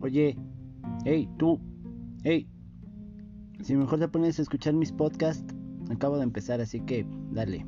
Oye, hey, tú, hey, si mejor te pones a escuchar mis podcasts, acabo de empezar, así que dale.